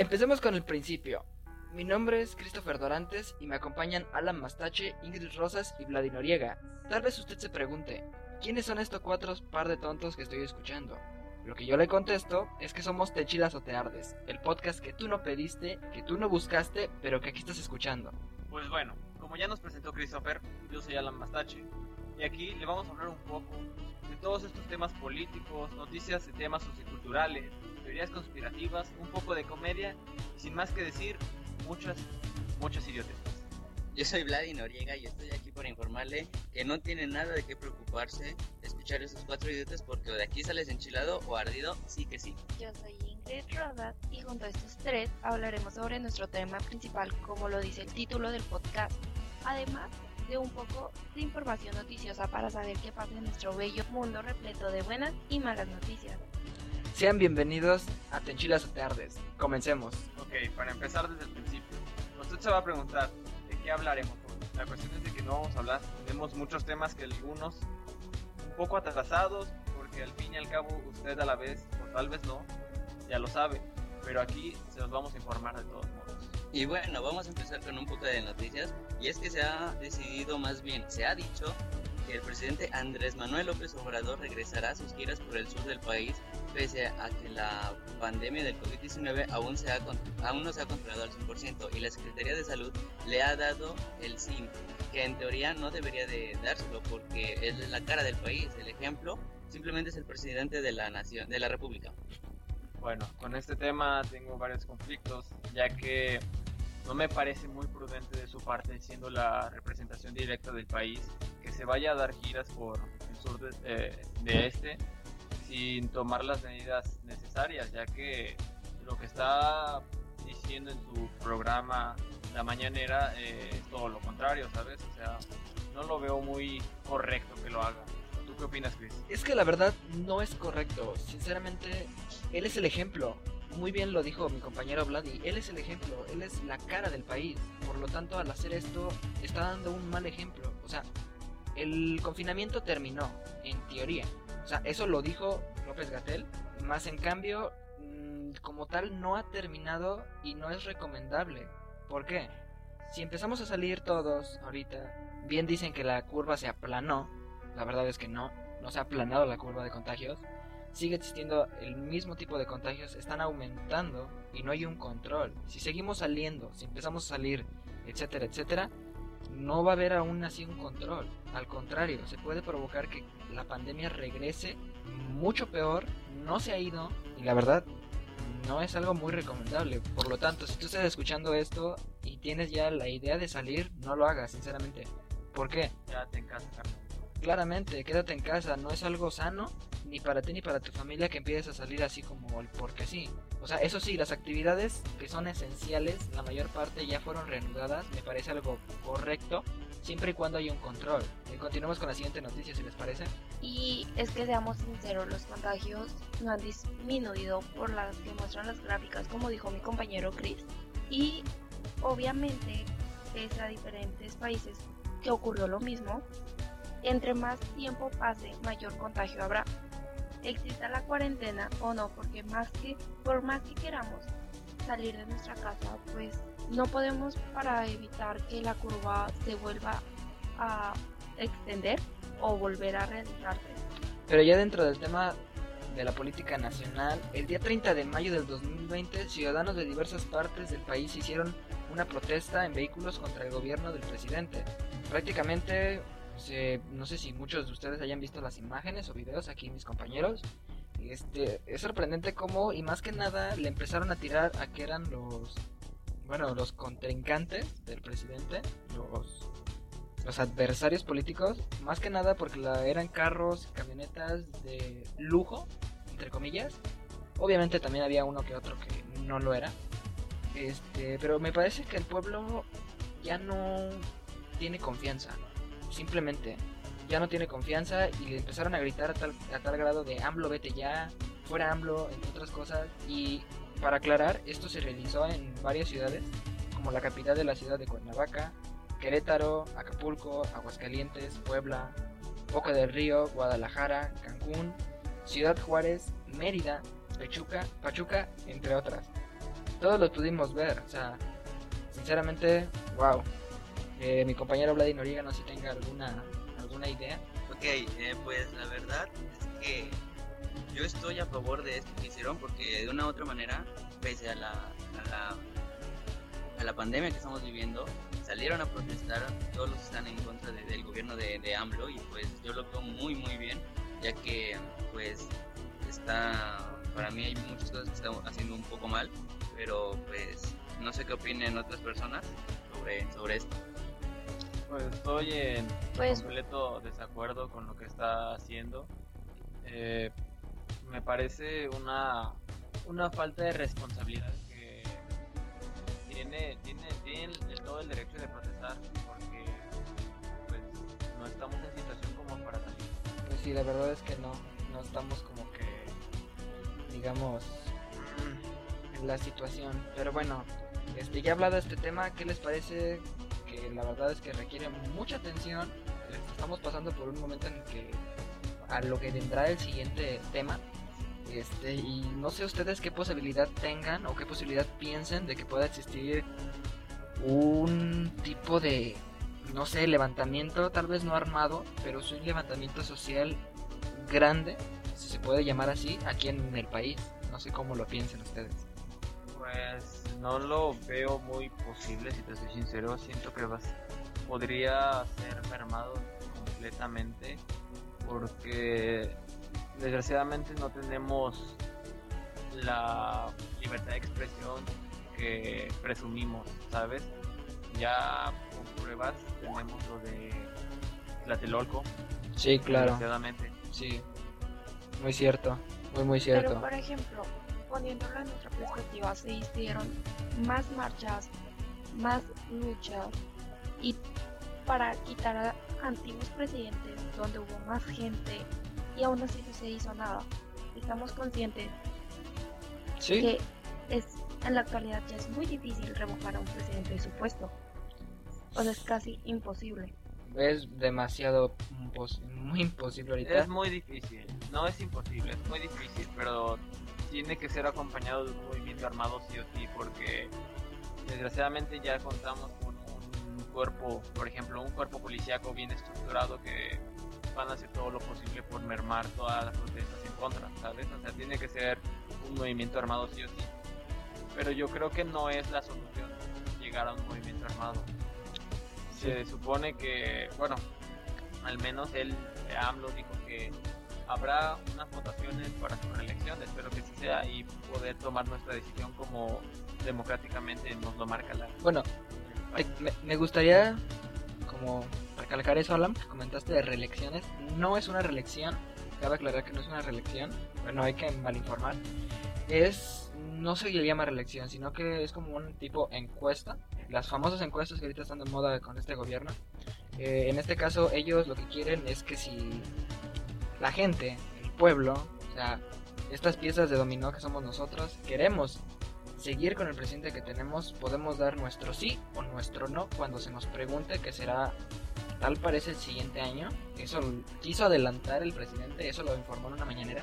Empecemos con el principio. Mi nombre es Christopher Dorantes y me acompañan Alan Mastache, Ingrid Rosas y Vladi Noriega. Tal vez usted se pregunte, ¿quiénes son estos cuatro par de tontos que estoy escuchando? Lo que yo le contesto es que somos Techilas o Teardes, el podcast que tú no pediste, que tú no buscaste, pero que aquí estás escuchando. Pues bueno, como ya nos presentó Christopher, yo soy Alan Mastache y aquí le vamos a hablar un poco de todos estos temas políticos, noticias de temas socioculturales, teorías conspirativas, un poco de comedia y sin más que decir, muchas, muchas idiotas. Yo soy Vladi Noriega y estoy aquí para informarle que no tiene nada de qué preocuparse escuchar esos cuatro idiotas porque de aquí sales enchilado o ardido, sí que sí. Yo soy Ingrid Rosas y junto a estos tres hablaremos sobre nuestro tema principal como lo dice el título del podcast. Además de un poco de información noticiosa para saber qué pasa en nuestro bello mundo repleto de buenas y malas noticias. Sean bienvenidos a Tenchilas o Teardes. Comencemos. Ok, para empezar desde el principio, usted se va a preguntar, ¿de qué hablaremos hoy? La cuestión es de que no vamos a hablar, tenemos muchos temas que algunos un poco atrasados, porque al fin y al cabo usted a la vez, o tal vez no, ya lo sabe, pero aquí se los vamos a informar de todos modos. Y bueno, vamos a empezar con un poco de noticias. Y es que se ha decidido más bien, se ha dicho que el presidente Andrés Manuel López Obrador regresará a sus giras por el sur del país pese a que la pandemia del COVID-19 aún, se ha, aún no se ha controlado al 100% y la Secretaría de Salud le ha dado el SIM, que en teoría no debería de dárselo porque es la cara del país, el ejemplo. Simplemente es el presidente de la nación, de la república. Bueno, con este tema tengo varios conflictos, ya que no me parece muy prudente de su parte, siendo la representación directa del país, que se vaya a dar giras por el sur de, eh, de este sin tomar las medidas necesarias, ya que lo que está diciendo en su programa La Mañanera eh, es todo lo contrario, ¿sabes? O sea, no lo veo muy correcto que lo haga. ¿Tú qué opinas, Chris? Es que la verdad no es correcto. Sinceramente, él es el ejemplo. Muy bien lo dijo mi compañero Vladi. Él es el ejemplo. Él es la cara del país. Por lo tanto, al hacer esto, está dando un mal ejemplo. O sea, el confinamiento terminó, en teoría. O sea, eso lo dijo López Gatel. Más en cambio, mm, como tal, no ha terminado y no es recomendable. ¿Por qué? Si empezamos a salir todos ahorita, bien dicen que la curva se aplanó. La verdad es que no, no se ha aplanado la curva de contagios. Sigue existiendo el mismo tipo de contagios, están aumentando y no hay un control. Si seguimos saliendo, si empezamos a salir, etcétera, etcétera, no va a haber aún así un control. Al contrario, se puede provocar que la pandemia regrese mucho peor, no se ha ido y la verdad no es algo muy recomendable. Por lo tanto, si tú estás escuchando esto y tienes ya la idea de salir, no lo hagas, sinceramente. ¿Por qué? Quédate en casa. Claramente, quédate en casa, no es algo sano ni para ti ni para tu familia que empieces a salir así como el porque sí. O sea, eso sí, las actividades que son esenciales, la mayor parte ya fueron reanudadas, me parece algo correcto, siempre y cuando haya un control. Y continuamos con la siguiente noticia, si les parece. Y es que seamos sinceros, los contagios no han disminuido por las que muestran las gráficas, como dijo mi compañero Chris. Y obviamente, pese a diferentes países que ocurrió lo mismo, entre más tiempo pase, mayor contagio habrá. Exista la cuarentena o no, porque más que, por más que queramos salir de nuestra casa, pues no podemos para evitar que la curva se vuelva a extender o volver a realizarse. Pero ya dentro del tema de la política nacional, el día 30 de mayo del 2020, ciudadanos de diversas partes del país hicieron una protesta en vehículos contra el gobierno del presidente. Prácticamente no sé si muchos de ustedes hayan visto las imágenes o videos aquí mis compañeros. Este, es sorprendente cómo y más que nada le empezaron a tirar a que eran los bueno, los contrincantes del presidente, los los adversarios políticos, más que nada porque eran carros, camionetas de lujo, entre comillas. Obviamente también había uno que otro que no lo era. Este, pero me parece que el pueblo ya no tiene confianza simplemente ya no tiene confianza y le empezaron a gritar a tal, grado de AMLO vete ya, fuera AMLO, entre otras cosas. Y para aclarar, esto se realizó en varias ciudades, como la capital de la ciudad de Cuernavaca, Querétaro, Acapulco, Aguascalientes, Puebla, Boca del Río, Guadalajara, Cancún, Ciudad Juárez, Mérida, Pachuca, Pachuca, entre otras. todos los pudimos ver. O sea, sinceramente, wow. Eh, mi compañero Vladi Noriega no sé si tenga alguna, alguna idea. Ok, eh, pues la verdad es que yo estoy a favor de esto que hicieron porque de una u otra manera, pese a la, a la, a la pandemia que estamos viviendo, salieron a protestar, todos los están en contra de- del gobierno de, de AMLO y pues yo lo veo muy muy bien, ya que pues está, para mí hay muchas cosas que están haciendo un poco mal, pero pues no sé qué opinen otras personas sobre, sobre esto. Pues estoy en Pues completo desacuerdo con lo que está haciendo. Eh, me parece una, una falta de responsabilidad que tiene, tiene, tiene el- todo el derecho de protestar porque pues no estamos en situación como para salir. Pues sí, la verdad es que no, no estamos como que, digamos, en la situación. Pero bueno, este, ya hablado de este tema, ¿qué les parece? La verdad es que requiere mucha atención. Estamos pasando por un momento en el que a lo que vendrá el siguiente tema. Este, y no sé ustedes qué posibilidad tengan o qué posibilidad piensen de que pueda existir un tipo de, no sé, levantamiento, tal vez no armado, pero sí un levantamiento social grande, si se puede llamar así, aquí en el país. No sé cómo lo piensen ustedes. Pues no lo veo muy posible, si te soy sincero. Siento que vas- podría ser mermado completamente porque desgraciadamente no tenemos la libertad de expresión que presumimos, ¿sabes? Ya con pruebas tenemos lo de Tlatelolco, Sí, claro, desgraciadamente. sí. Muy cierto, muy muy Pero cierto. por ejemplo, poniéndolo en otra perspectiva, se hicieron más marchas, más luchas y para quitar a antiguos presidentes donde hubo más gente y aún así no se hizo nada. Estamos conscientes Sí, que es en la actualidad ya es muy difícil revocar a un presidente de su puesto. O sea, es casi imposible. es demasiado impos- muy imposible ahorita. Es muy difícil, no es imposible, es muy difícil, pero tiene que ser acompañado de un movimiento armado sí o sí, porque desgraciadamente ya contamos con un cuerpo, por ejemplo, un cuerpo policíaco bien estructurado que van a hacer todo lo posible por mermar todas las protestas en contra, ¿sabes? O sea, tiene que ser un movimiento armado sí o sí. Pero yo creo que no es la solución llegar a un movimiento armado. Se supone que, bueno, al menos él, AMLO, dijo que habrá unas votaciones para su reelección, espero que sí sea, y poder tomar nuestra decisión como democráticamente nos lo marca la... Bueno, te- me, me gustaría como recalcar eso, Alan, que comentaste de reelecciones. No es una reelección, cabe aclarar que no es una reelección, bueno, hay que malinformar. Es, no se le llama reelección, sino que es como un tipo encuesta. Las famosas encuestas que ahorita están de moda con este gobierno. Eh, en este caso, ellos lo que quieren es que si la gente, el pueblo, o sea, estas piezas de dominó que somos nosotros, queremos seguir con el presidente que tenemos, podemos dar nuestro sí o nuestro no cuando se nos pregunte que será tal parece el siguiente año. Eso quiso adelantar el presidente, eso lo informó en una mañanera.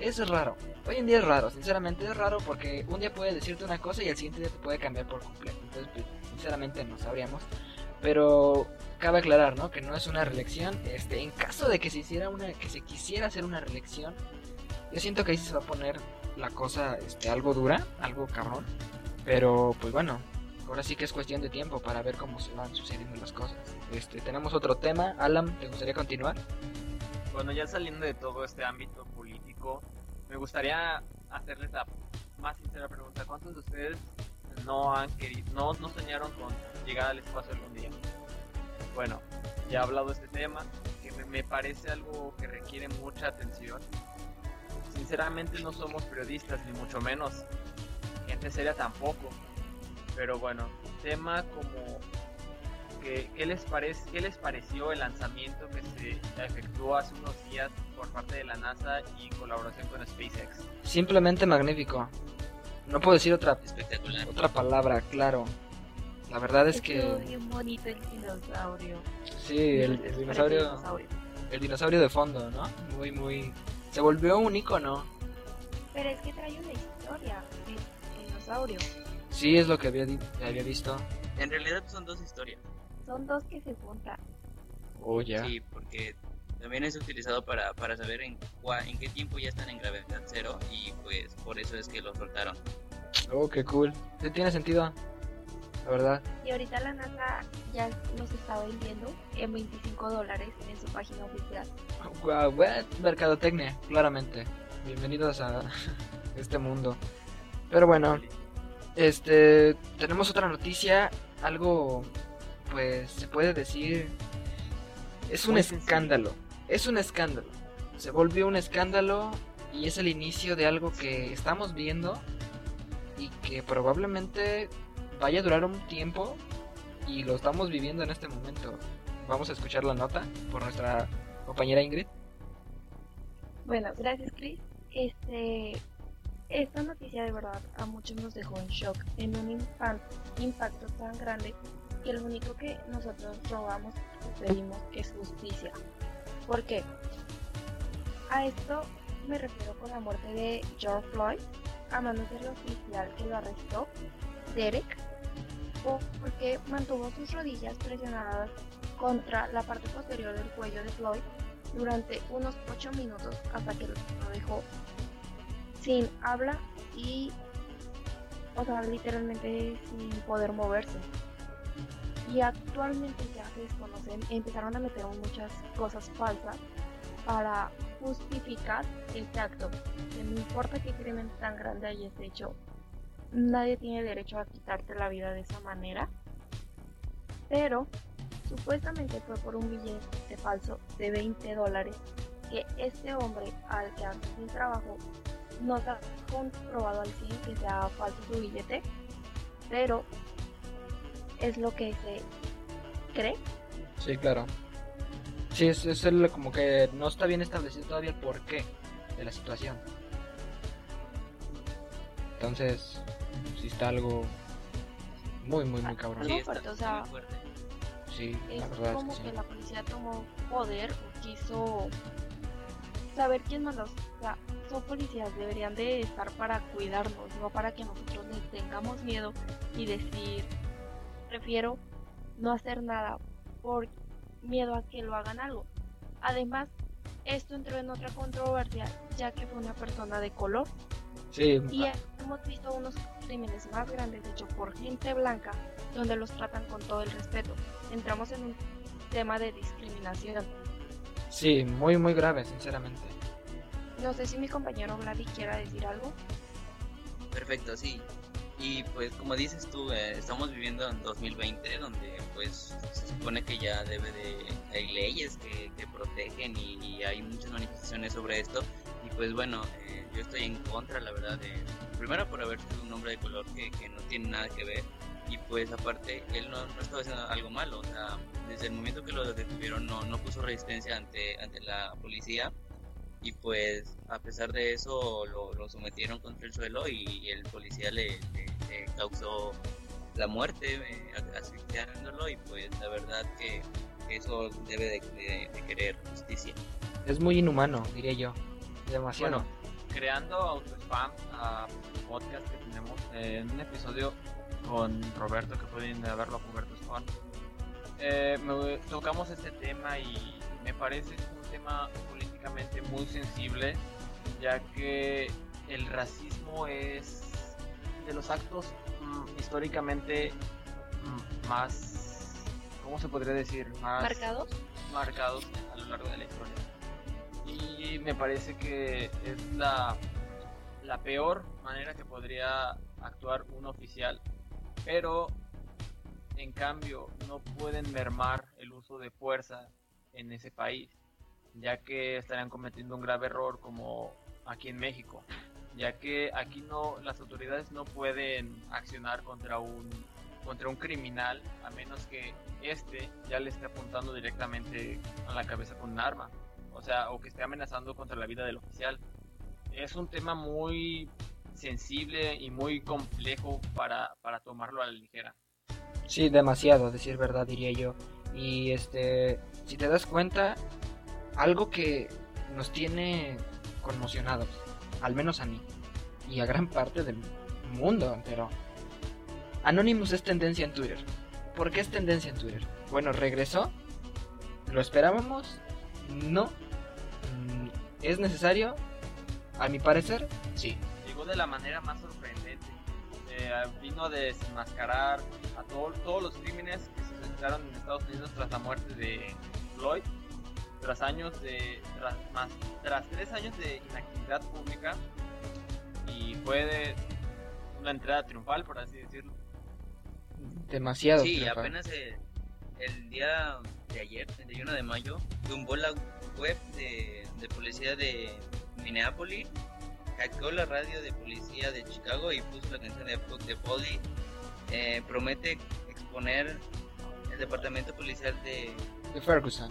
Es raro, hoy en día es raro, sinceramente es raro porque un día puede decirte una cosa y el siguiente día te puede cambiar por completo. Entonces, pues, sinceramente no sabríamos. Pero cabe aclarar, ¿no? Que no es una reelección. Este, en caso de que se hiciera una, que se quisiera hacer una reelección, yo siento que ahí se va a poner la cosa, este, algo dura, algo cabrón. Pero, pues bueno, ahora sí que es cuestión de tiempo para ver cómo se van sucediendo las cosas. Este, tenemos otro tema. Alan, ¿te gustaría continuar? Bueno, ya saliendo de todo este ámbito político, me gustaría hacerles la más sincera pregunta. ¿Cuántos de ustedes no han querido, no, no soñaron con llegar al espacio algún día? Bueno, ya he hablado de este tema, que me, parece algo que requiere mucha atención. Sinceramente no somos periodistas, ni mucho menos. Gente seria tampoco. Pero bueno, tema como que, ¿qué, les parece, ¿qué les pareció el lanzamiento que se efectuó hace unos días por parte de la NASA y colaboración con SpaceX? Simplemente magnífico. No puedo decir otra, Espectacular. otra palabra, claro. La verdad es que bien bonito el dinosaurio. sí, el, dinosaurio, dinosaurio. el dinosaurio de fondo, ¿no? Muy, muy, se volvió un icono. Pero es que trae una historia. El dinosaurio dinosaurio. Sí, es lo que había, di- había visto. En realidad son dos historias. Son dos que se juntan. Oh, ya. Sí, porque también es utilizado para, para saber en, cua- en qué tiempo ya están en gravedad cero y pues por eso es que lo soltaron. Oh, qué cool. Sí, tiene sentido. La verdad. Y ahorita la NASA ya los está vendiendo en 25 dólares en su página oficial. Wow, what? mercadotecnia, claramente. Bienvenidos a este mundo. Pero bueno, este, tenemos otra noticia, algo, pues, se puede decir, es un Muy escándalo, es un escándalo. Se volvió un escándalo y es el inicio de algo que estamos viendo y que probablemente vaya a durar un tiempo y lo estamos viviendo en este momento. Vamos a escuchar la nota por nuestra compañera Ingrid. Bueno, gracias Chris. Este, esta noticia de verdad a muchos nos dejó en shock, en un impacto tan grande que lo único que nosotros rogamos y pedimos es justicia. ¿Por qué? A esto me refiero con la muerte de George Floyd a manos del oficial que lo arrestó, Derek, po- porque mantuvo sus rodillas presionadas contra la parte posterior del cuello de Floyd durante unos 8 minutos hasta que lo dejó sin habla y, o sea, literalmente sin poder moverse. Y actualmente se desconocen, empezaron a meter muchas cosas falsas para justificar este acto. Que no importa qué crimen tan grande hayas hecho, nadie tiene derecho a quitarte la vida de esa manera. Pero Supuestamente fue por un billete falso de 20 dólares que este hombre al que hace el trabajo no se ha comprobado al 100 que sea falso su billete, pero es lo que se cree. Sí, claro. Sí, es, es el- como que no está bien establecido todavía el porqué de la situación. Entonces, sí está algo muy, muy, muy cabrón. Algo Sí, está o sea, muy fuerte. Sí, Es la verdad como es que que sí. la policía tomó poder o quiso saber quién mandó. O sea, son policías, deberían de estar para cuidarnos, no para que nosotros les tengamos miedo y decir, prefiero no hacer nada por miedo a que lo hagan algo. Además, esto entró en otra controversia, ya que fue una persona de color. Sí, Y hemos visto unos crímenes más grandes hechos por gente blanca, donde los tratan con todo el respeto. Entramos en un tema de discriminación. sí, muy, muy grave, sinceramente. No sé si mi compañero Vladi quiera decir algo. Perfecto, sí. Y pues como dices tú, eh, estamos viviendo en 2020 donde pues se supone que ya debe de... hay leyes que, que protegen y, y hay muchas manifestaciones sobre esto. Y pues bueno, eh, yo estoy en contra, la verdad, de... Primero por haber sido un hombre de color que, que no tiene nada que ver. Y pues aparte, él no, no estaba haciendo algo malo. O sea, desde el momento que lo detuvieron no, no puso resistencia ante, ante la policía y pues a pesar de eso lo, lo sometieron contra el suelo y, el policía le, le- le causó la muerte eh, asfixiándolo y pues la verdad que eso debe de, de- de querer justicia. Es muy inhumano, diría yo. Demasiado. Bueno, creando autospam a podcast que tenemos eh, en un episodio con Roberto, que pueden verlo a Roberto Spam. Eh, me- tocamos este tema y me parece un tema políticamente muy sensible, ya que el racismo es de los actos mm, históricamente mm, más, ¿cómo se podría decir? Más ¿Marcados? marcados a lo largo de la historia. Y me parece que es la, la peor manera que podría actuar un oficial, pero en cambio no pueden mermar el uso de fuerza en ese país, ya que estarían cometiendo un grave error como aquí en México, ya que aquí no las autoridades no pueden accionar contra un contra un criminal a menos que este ya le esté apuntando directamente a la cabeza con un arma, o sea, o que esté amenazando contra la vida del oficial. Es un tema muy sensible y muy complejo para, para tomarlo a la ligera. Sí, demasiado, decir verdad, diría yo. Y este, si te das cuenta, algo que nos tiene conmocionados, al menos a mí, y a gran parte del mundo entero. Anonymous es tendencia en Twitter. ¿Por qué es tendencia en Twitter? Bueno, regresó. ¿Lo esperábamos? No. Mm, ¿Es necesario? A mi parecer, sí. Llegó de la manera más sorprendente. Eh, vino a desenmascarar a todo- todos los crímenes que se suscitaron en Estados Unidos tras la muerte de Floyd, tras años de tras, más, tras tres años de inactividad pública y fue de una entrada triunfal, por así decirlo. Demasiado. Sí, triunfal. apenas eh, el día de ayer, 31 de mayo, tumbó la web de, de policía de Minneapolis, hackeó la radio de policía de Chicago y puso la canción de the Police. Eh, promete exponer el departamento policial de... De Ferguson.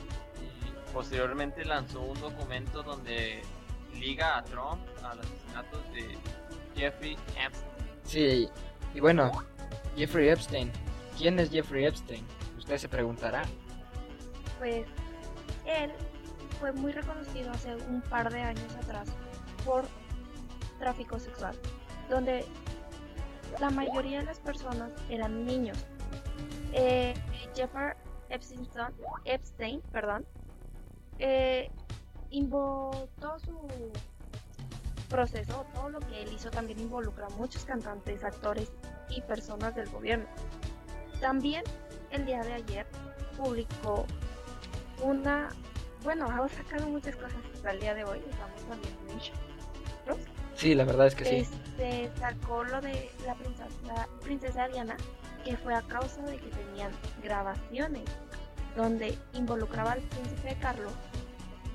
Posteriormente lanzó un documento donde liga a Trump al asesinato de Jeffrey Epstein. Sí, y bueno, Jeffrey Epstein. ¿Quién es Jeffrey Epstein? Usted se preguntará. Pues él fue muy reconocido hace un par de años atrás por tráfico sexual, donde la mayoría de las personas eran niños. Eh, Jeffrey Epstein, Epstein perdón, eh, todo su proceso, todo lo que él hizo también involucra a muchos cantantes, actores y personas del gobierno. También el día de ayer publicó una, bueno, ha sacado muchas cosas hasta el día de hoy, estamos también mucho. Sí, la verdad es que sí. Este sacó lo de la princesa, princesa Diana, que fue a causa de que tenían grabaciones donde involucraba al príncipe Carlos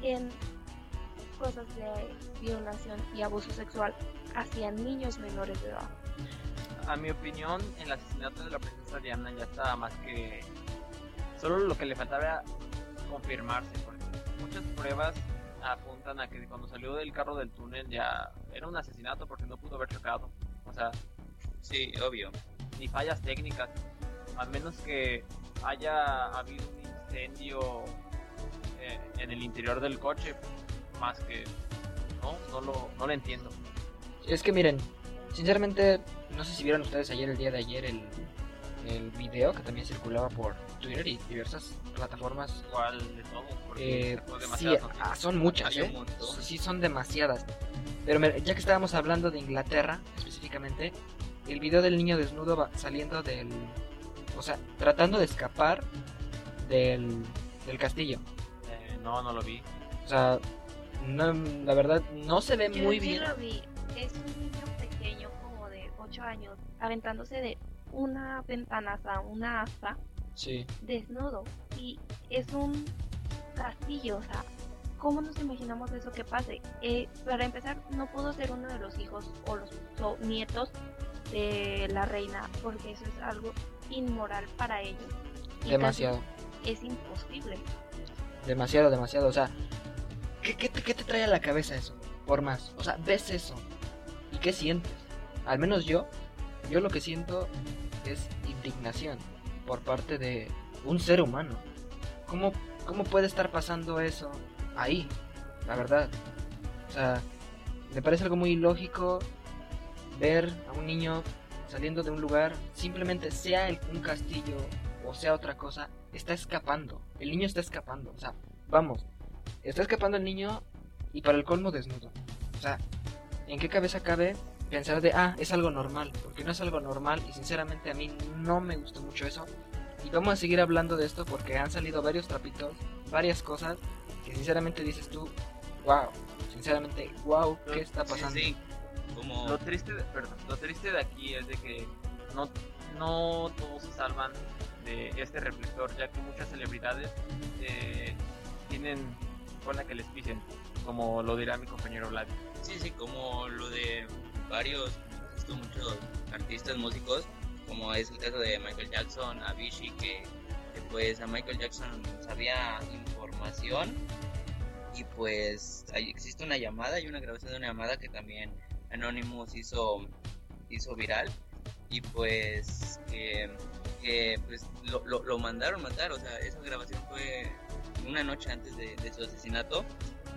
en cosas de violación y abuso sexual hacia niños menores de edad. A mi opinión, el asesinato de la princesa Diana ya estaba más que... Solo lo que le faltaba era confirmarse, porque muchas pruebas apuntan a que cuando salió del carro del túnel ya era un asesinato porque no pudo haber chocado. O sea, Sí, obvio. ni fallas técnicas, a menos que haya habido un incendio eh, en el interior del coche, más que... No, no lo, no lo entiendo. Es que miren, sinceramente, no sé si vieron ustedes ayer, el día de ayer, el, el video que también circulaba por Twitter y diversas plataformas. ¿Cuál de? Porque Eh, sí, ah, son muchas, ¿eh? Sí, son demasiadas. Pero ya que estábamos hablando de Inglaterra, específicamente, el video del niño desnudo va saliendo del... O sea, tratando de escapar del, del castillo. No, no lo vi. O sea, no, la verdad, no se ve Yo muy sí bien. lo vi, es un niño pequeño como de 8 años aventándose de una ventanaza, una asta, Sí. desnudo y es un castillo, o sea, ¿cómo nos imaginamos eso que pase? Eh, para empezar, no pudo ser uno de los hijos o los o nietos de la reina, porque eso es algo inmoral para ellos. Y Demasiado. Es imposible. Demasiado, demasiado. O sea, ¿qué, qué, te- qué te trae a la cabeza eso? Por más. O sea, ves eso. ¿Y qué sientes? Al menos yo, yo lo que siento es indignación por parte de un ser humano. ¿Cómo, cómo puede estar pasando eso ahí? La verdad. O sea, me parece algo muy ilógico ver a un niño saliendo de un lugar, simplemente sea un castillo o sea otra cosa, está escapando. El niño está escapando. O sea, vamos, está escapando el niño y para el colmo desnudo. O sea, ¿en qué cabeza cabe pensar de, ah, es algo normal? Porque no es algo normal y sinceramente a mí no me gustó mucho eso. Y vamos a seguir hablando de esto porque han salido varios trapitos, varias cosas que sinceramente dices tú, wow, sinceramente, wow, ¿qué está Sí, pasando? sí. Como... Lo triste, de, perdón, lo triste de aquí es de que no, no todos se salvan de este reflector, ya que muchas celebridades eh, tienen cola que les pisen, como lo dirá mi compañero Vlad. Sí, sí, como lo de varios, visto muchos artistas músicos, como es el caso de Michael Jackson, Avicii, que, que pues a Michael Jackson sabía información y pues ahí existe una llamada y una grabación de una llamada que también Anonymous hizo, hizo viral y pues que, que, pues lo, lo, lo mandaron matar, o sea, esa grabación fue una noche antes de, de su asesinato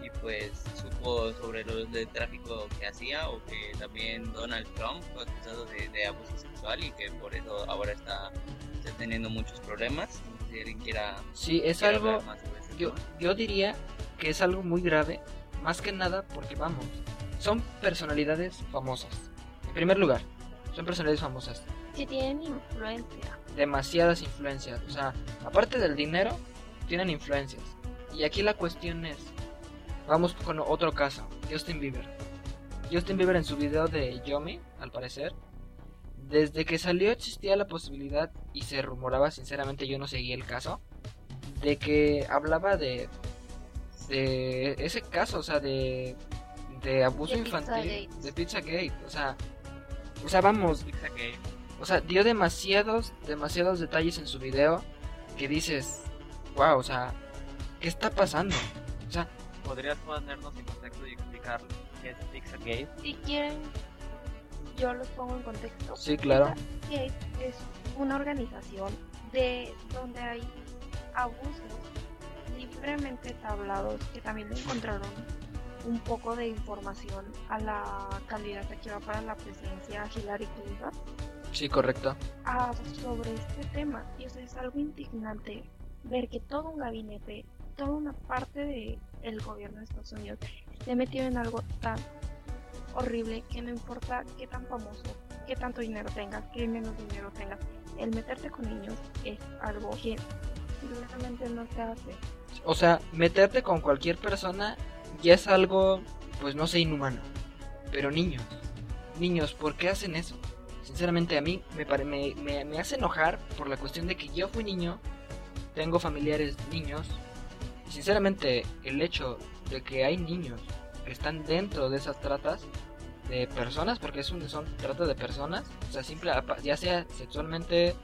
y pues supo sobre lo del tráfico que hacía o que también Donald Trump fue acusado de, de abuso sexual y que por eso ahora está, está teniendo muchos problemas. Si alguien quiera, Sí, es quiera algo, hablar más sobre ese yo, yo diría que es algo muy grave, más que nada porque vamos, son personalidades famosas. En primer lugar, son personalidades famosas, Que tienen influencia. demasiadas influencias, o sea, aparte del dinero, tienen influencias. Y aquí la cuestión es, vamos con otro caso, Justin Bieber. Justin Bieber en su video de Yomi, al parecer, desde que salió existía la posibilidad y se rumoraba, sinceramente yo no seguí el caso, de que hablaba de de ese caso, o sea, de de abuso De infantil, Pizzagate. de Pizzagate, o sea, o sea, vamos, o sea, dio demasiados, demasiados detalles en su video que dices, wow, o sea, ¿qué está pasando? O sea, ¿Podrías ponernos en contexto y explicar qué es Pizzagate? Si quieren, yo los pongo en contexto. sí, claro. Pizzagate es una organización de donde hay abusos libremente tablados que también le encontraron un poco de información a la candidata que va para la presidencia Hillary Clinton Sí, correcto. ah, sobre este tema y o sea, es algo indignante ver que todo un gabinete toda una parte de el gobierno de Estados Unidos esté metido en algo tan horrible que no importa qué tan famoso qué tanto dinero tengas qué menos dinero tengas el meterte con niños es algo que simplemente no se hace O sea, meterte con cualquier persona ya es algo, pues no sé, inhumano. Pero niños, niños, ¿por qué hacen eso? Sinceramente a mí me, me, me, me hace enojar por la cuestión de que yo fui niño, tengo familiares niños, y sinceramente el hecho de que hay niños que están dentro de esas tratas de personas, porque es un, son trata de personas, o sea, simple, ya sea sexualmente,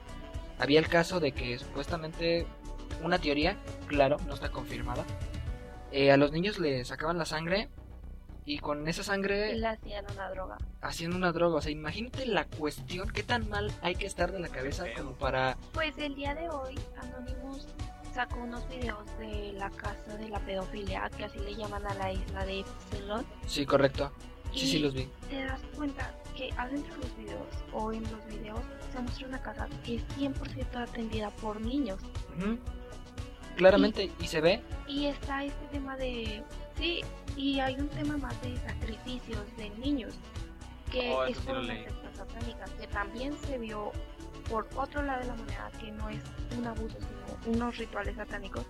había el caso de que supuestamente una teoría, claro, no está confirmada. Eh, a los niños les sacaban la sangre y con esa y sangre le hacían una droga hacían una droga. O sea, imagínate la cuestión, qué tan mal hay que estar de la cabeza como para... Pues el día de hoy Anonymous sacó unos videos de la casa de la pedofilia, que así le llaman a la isla de Epsilon. Sí, correcto. Sí, y sí, los vi. te das cuenta que adentro de los videos o en los videos se muestra una casa que es 100% atendida por niños. Ujú. Claramente, y se ve, Y está este tema de... Sí, y hay un tema más de sacrificios de niños, que Oh, es sí por una secta satánica, que también se vio por otro lado de la moneda, que no es un abuso, sino unos rituales satánicos,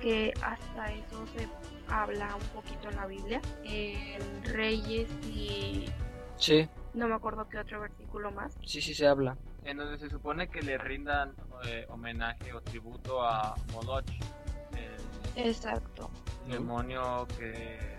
que hasta eso se habla un poquito en la Biblia, en Reyes y sí, no me acuerdo qué otro versículo más. sí, sí se habla. En donde se supone que le rindan eh, homenaje o tributo a Moloch, el Exacto. demonio que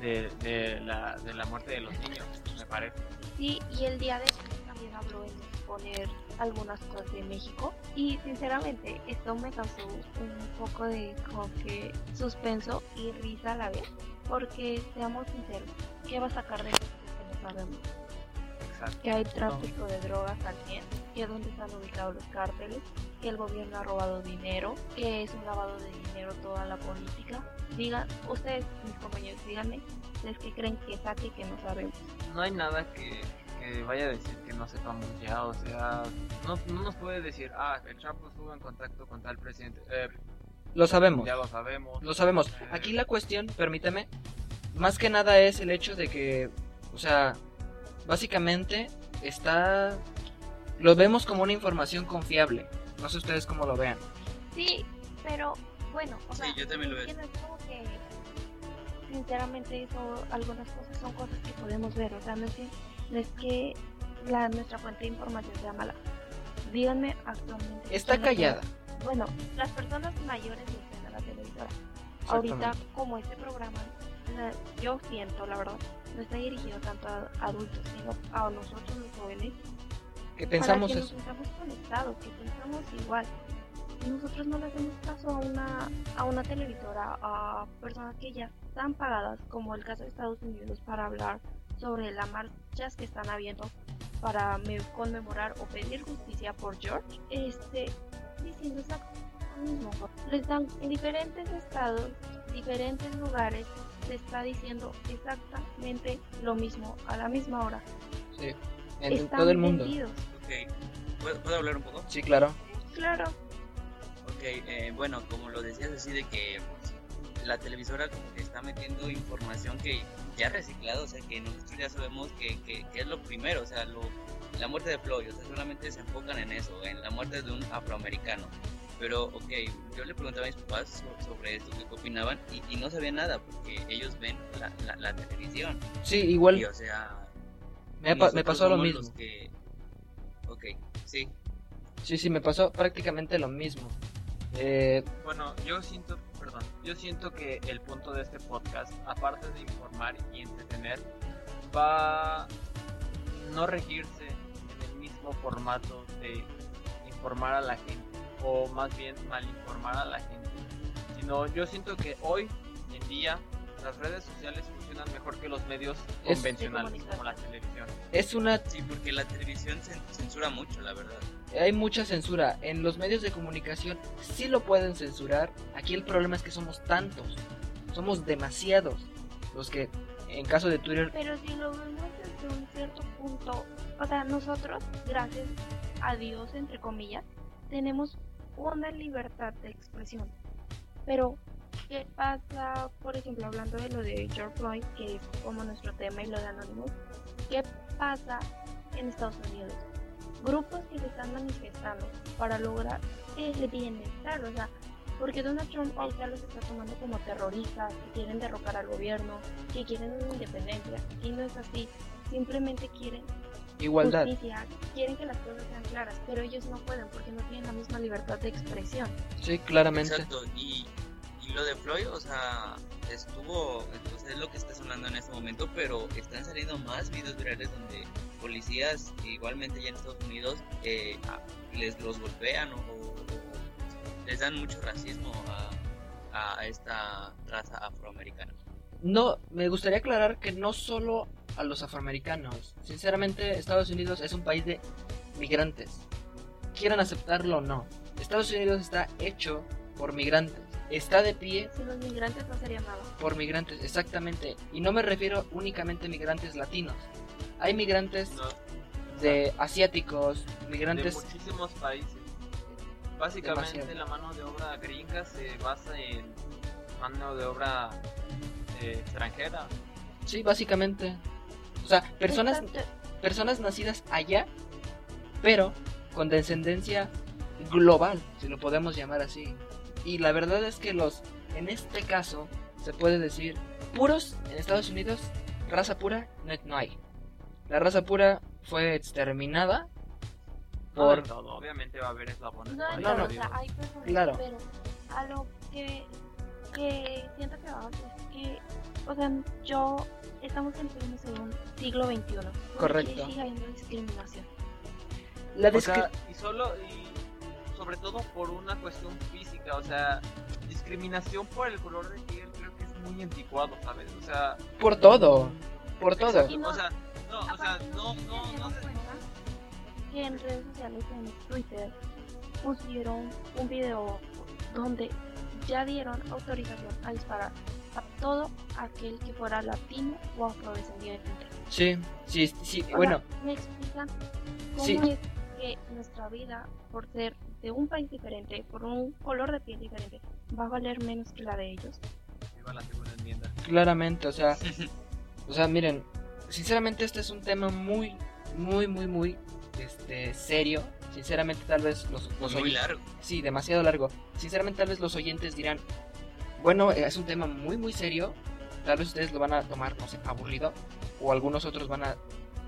de, de la, de la muerte de los niños, me parece. Sí, y el día de hoy también habló en exponer algunas cosas de México y sinceramente esto me causó un poco de como que suspenso y risa a la vez porque seamos sinceros, ¿qué va a sacar de México que no sabemos? Exacto. Que hay tráfico de drogas 100, que es donde están ubicados los cárteles, que el gobierno ha robado dinero, que es un lavado de dinero toda la política. Digan, ustedes, mis compañeros, díganme, ¿ustedes qué creen que saque que no sabemos? No hay nada que, que vaya a decir que no sepamos ya, o sea, no, no nos puede decir, ah, el Chapo estuvo en contacto con tal presidente. Eh, Lo sabemos. ya lo sabemos. Lo sabemos. Eh, Aquí la cuestión, permíteme, más que nada es el hecho de que, o sea, básicamente está... Lo vemos como una información confiable. No sé ustedes cómo lo vean. Sí, pero bueno, o Sí, sea, yo también lo veo. que no es como que sinceramente eso, algunas cosas son cosas que podemos ver, o sea, no es que, no es que la, nuestra fuente de información sea mala. Díganme actualmente. Está callada. la- Bueno, las personas mayores están a la televisora. Ahorita, como este programa, yo siento, la verdad, no está dirigido tanto a adultos, sino a nosotros los jóvenes Que pensamos para que eso. nos sintamos conectados, que pensamos igual. Nosotros no le hacemos caso a una, a una televisora, a personas que ya están pagadas, como el caso de Estados Unidos, para hablar sobre las marchas que están habiendo para me- conmemorar o pedir justicia por George, este, diciendo exactamente lo mismo. Les dan en diferentes estados diferentes lugares se está diciendo exactamente lo mismo a la misma hora. Sí, en Están todo el mundo. vendidos. Ok, ¿Puedo, puedo hablar un poco? Sí, claro. Claro. Ok, eh, bueno, como lo decías así de que la televisora como que está metiendo información que ya reciclado, o sea que nosotros ya sabemos que, que, que es lo primero, o sea, lo, la muerte de Floyd, o sea, solamente se enfocan en eso, en la muerte de un afroamericano. Pero, ok, yo le preguntaba a mis papás so- sobre esto, qué opinaban, y, y no sabían nada, porque ellos ven la, la, la televisión. Sí, igual Y, o sea, me, pa- me pasó lo mismo. que- Ok, sí, Sí, sí, me pasó prácticamente lo mismo. Eh, Bueno, yo siento, perdón, yo siento que el punto de este podcast, aparte de informar y entretener, va a no regirse en el mismo formato de informar a la gente, o más bien mal informar a la gente, sino yo siento que hoy en día las redes sociales funcionan mejor que los medios Es- convencionales como la televisión. es una sí, porque la televisión cen- censura mucho, la verdad. hay mucha censura. En los medios de comunicación sí lo pueden censurar. Aquí el problema es que somos tantos. Somos demasiados los que, en caso de Twitter, Pero si lo vemos desde un cierto punto, o sea, nosotros, gracias a Dios, entre comillas, tenemos una libertad de expresión. Pero, ¿qué pasa, por ejemplo, hablando de lo de George Floyd, que es como nuestro tema y lo de Anonymous? ¿Qué pasa en Estados Unidos? Grupos que se están manifestando para lograr el bienestar, o sea, porque Donald Trump ahorita los está tomando como terroristas, que quieren derrocar al gobierno, que quieren una independencia, y no es así. Simplemente quieren igualdad. justicia, quieren que las cosas sean claras, pero ellos no pueden porque no tienen la misma libertad de expresión. Sí, claramente. Exacto, y, y lo de Floyd, o sea, estuvo, entonces es lo que está sonando en este momento, pero están saliendo más videos virales donde policías, igualmente ya en Estados Unidos, eh, les los golpean o, o les dan mucho racismo a, a esta raza afroamericana. No, me gustaría aclarar que no solo a los afroamericanos. Sinceramente, Estados Unidos es un país de migrantes. Quieran aceptarlo o no. Estados Unidos está hecho por migrantes. Está de pie Si los migrantes no sería nada. por migrantes, exactamente. Y no me refiero únicamente a migrantes latinos. Hay migrantes ¿no? de asiáticos, de migrantes... muchísimos países. Básicamente Demasiado. la mano de obra gringa se basa en mano de obra eh, extranjera. Sí, básicamente. O sea, personas, personas nacidas allá, pero con descendencia global, si lo podemos llamar así. Y la verdad es que los, en este caso, se puede decir, puros en Estados Unidos, raza pura, no, no hay. La raza pura fue exterminada por... todo, obviamente va a haber eslabones. No, no, no. o sea, hay personas, Claro. pero a lo que, que siento que vamos es que, o sea, yo, estamos en pleno segundo siglo XXI. ¿por qué Correcto. sigue habiendo discriminación? La O sea, y solo, y sobre todo por una cuestión física, o sea, discriminación por el color de piel creo que es muy anticuado, ¿sabes? O sea, por todo, por todo. no- o sea, no, o sea, no, no, se no, se- cuenta que en redes sociales, en Twitter, pusieron un video donde ya dieron autorización a disparar a todo aquel que fuera latino o afrodescendiente. Sí, sí, sí, sea, bueno, ¿Me explican cómo Sí. es que nuestra vida, por ser de un país diferente, por un color de piel diferente, va a valer menos que la de ellos? Viva la segunda enmienda. claramente, o sea, o sea, miren, sinceramente este es un tema muy, muy, muy, muy, este, serio. Sinceramente, tal vez los, los Muy oy- largo. Sí, demasiado largo. Sinceramente, tal vez los oyentes dirán, bueno, eh, es un tema muy, muy serio. Tal vez ustedes lo van a tomar, no sé, aburrido. O algunos otros van a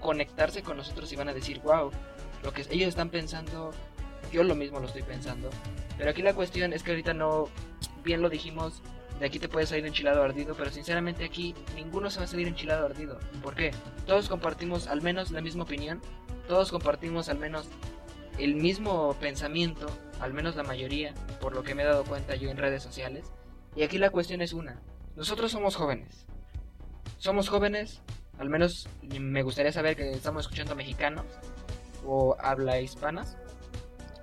conectarse con nosotros y van a decir, wow, lo que ellos están pensando, yo lo mismo lo estoy pensando. Pero aquí la cuestión es que ahorita no, bien lo dijimos, de aquí te puedes salir enchilado ardido, pero sinceramente aquí ninguno se va a salir enchilado ardido. ¿Por qué? Todos compartimos al menos la misma opinión, todos compartimos al menos el mismo pensamiento, al menos la mayoría, por lo que me he dado cuenta yo en redes sociales. Y aquí la cuestión es una, nosotros somos jóvenes. Somos jóvenes, al menos me gustaría saber que estamos escuchando mexicanos o habla hispanas,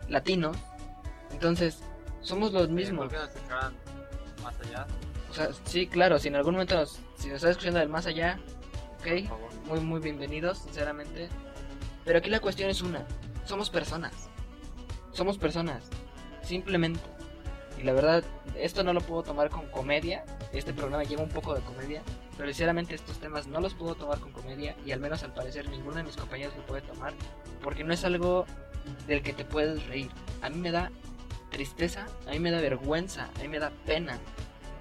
latinos. Entonces, somos los mismos. ¿Por qué no se echaran más allá? sea, sí, claro, si en algún momento nos, si nos estás escuchando del más allá, ok, muy, muy bienvenidos, sinceramente. Pero aquí la cuestión es una, somos personas. Somos personas, simplemente. Y la verdad, esto no lo puedo tomar con comedia. Este programa lleva un poco de comedia. Pero sinceramente estos temas no los puedo tomar con comedia. Y al menos al parecer ninguno de mis compañeros lo puede tomar. Porque no es algo del que te puedes reír. A mí me da tristeza, a mí me da vergüenza, a mí me da pena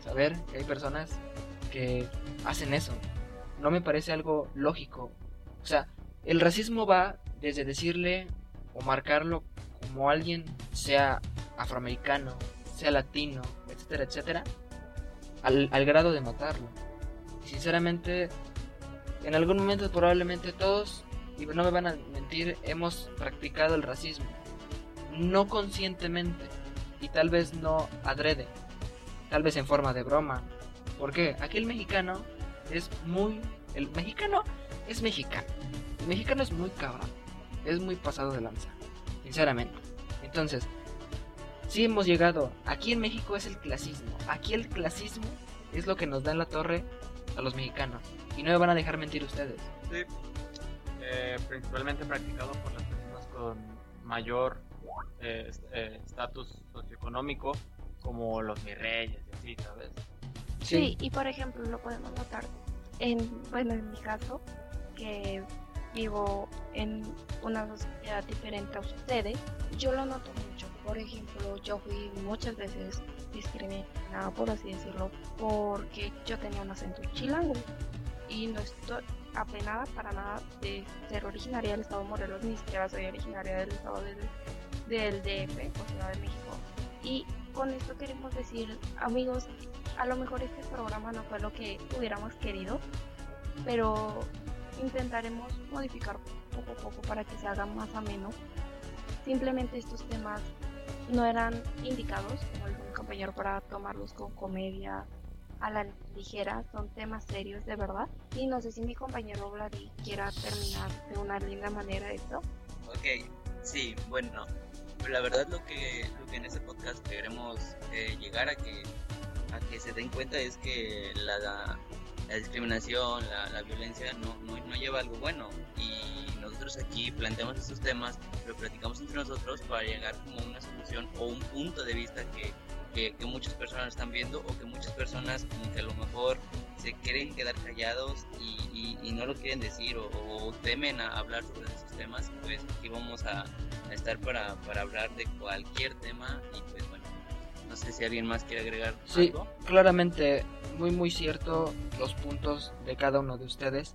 saber que hay personas que hacen eso. No me parece algo lógico. O sea, el racismo va desde decirle o marcarlo como alguien sea afroamericano, sea latino, etcétera, etcétera, al, grado de matarlo. Sinceramente, en algún momento probablemente todos, y no me van a mentir, hemos practicado el racismo. No conscientemente, y tal vez no adrede, tal vez en forma de broma. ¿Por qué? Aquí el mexicano es muy... El mexicano es mexicano. El mexicano es muy cabrón. Es muy pasado de lanza. Sinceramente. Entonces, si hemos llegado. Aquí en México es el clasismo. Aquí el clasismo es lo que nos da en la torre a los mexicanos. Y no me van a dejar mentir ustedes. Sí. Eh, principalmente practicado por las personas con mayor eh, eh, estatus socioeconómico, como los virreyes y así, ¿sabes? Sí. y por ejemplo lo podemos notar en, bueno, en mi caso, que vivo en una sociedad diferente a ustedes, yo lo noto mucho. Por ejemplo, yo fui muchas veces discriminada, por así decirlo, porque yo tenía un acento chilango y no estoy apenada para nada de ser originaria del estado de Morelos, ni siquiera soy originaria del estado del, del DF o Ciudad de México. Y con esto queremos decir, amigos, a lo mejor este programa no fue lo que hubiéramos querido, pero intentaremos modificar poco a poco para que se haga más ameno. Simplemente estos temas no eran indicados, como mi compañero, para tomarlos con comedia a la ligera, son temas serios de verdad. Y no sé si mi compañero Vladi quiera terminar de una linda manera esto. Ok, sí, bueno, la verdad lo que, lo que en este podcast queremos eh, llegar a que, a que se den cuenta es que la, la, discriminación, la, la violencia no, no, no lleva algo bueno y nosotros aquí planteamos estos temas, lo platicamos entre nosotros para llegar como a una solución o un punto de vista que, que, que muchas personas están viendo o que muchas personas como que a lo mejor se quieren quedar callados y, y- y no lo quieren decir o, o temen a hablar sobre esos temas, pues aquí vamos a, a estar para, para hablar de cualquier tema y pues bueno, no sé si alguien más quiere agregar Sí, algo. claramente, muy muy cierto los puntos de cada uno de ustedes.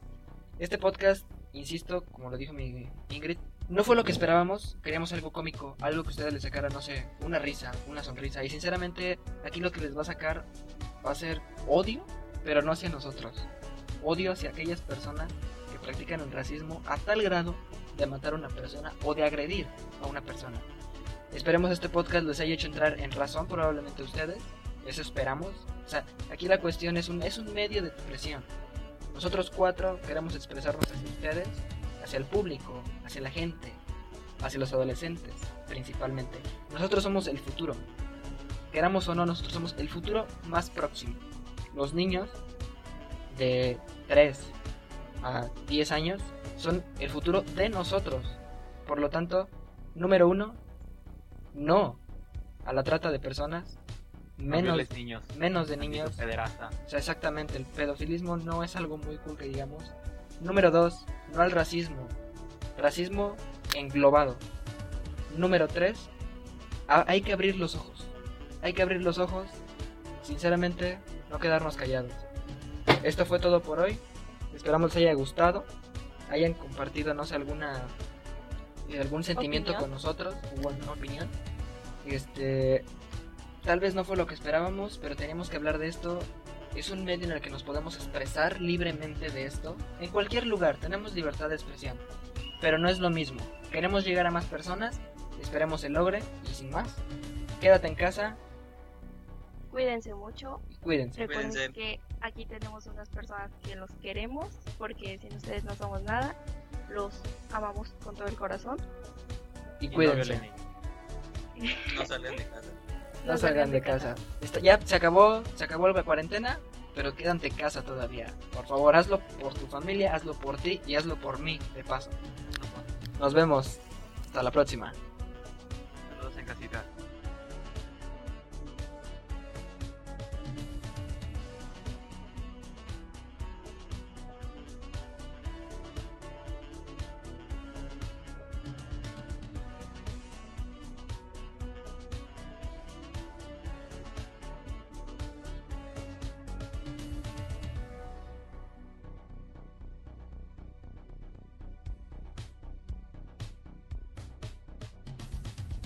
Este podcast, insisto, como lo dijo mi Ingrid, no fue lo que esperábamos, queríamos algo cómico, algo que ustedes les sacaran, no sé, una risa, una sonrisa. Y sinceramente, aquí lo que les va a sacar va a ser odio, pero no hacia nosotros. Odio hacia aquellas personas que practican el racismo a tal grado de matar a una persona o de agredir a una persona. Esperemos este podcast les haya hecho entrar en razón probablemente ustedes. Eso esperamos. O sea, aquí la cuestión es un, es un medio de expresión. Nosotros cuatro queremos expresarnos hacia ustedes, hacia el público, hacia la gente, hacia los adolescentes principalmente. Nosotros somos el futuro. Queramos o no, nosotros somos el futuro más próximo. Los niños de 3 a 10 años son el futuro de nosotros. Por lo tanto, número uno, no a la trata de personas, menos, violes niños. menos de niños. Pederasta. O sea, exactamente, el pedofilismo no es algo muy cool que digamos. Número dos, no al racismo. Racismo englobado. Número tres, ha- hay que abrir los ojos. Hay que abrir los ojos. Sinceramente, no quedarnos callados. Esto fue todo por hoy. Esperamos les haya gustado. Hayan compartido, no sé, alguna eh, algún sentimiento Opinión. con nosotros o alguna opinión. Este, tal vez no fue lo que esperábamos, pero teníamos que hablar de esto. Es un medio en el que nos podemos expresar libremente de esto. En cualquier lugar tenemos libertad de expresión, pero no es lo mismo. Queremos llegar a más personas, esperemos se logre y sin más. Quédate en casa Cuídense mucho. y cuídense. Recuerden Cuídense. que aquí tenemos unas personas que los queremos, porque sin ustedes no somos nada. Los amamos con todo el corazón. Y Y no cuídense. No salgan de casa. No, salgan de casa. casa. Está, ya se acabó, se acabó la cuarentena, pero quédate en casa todavía. Por favor, hazlo por tu familia, hazlo por ti y hazlo por mí, de paso. Nos vemos. Hasta la próxima. Saludos en casita.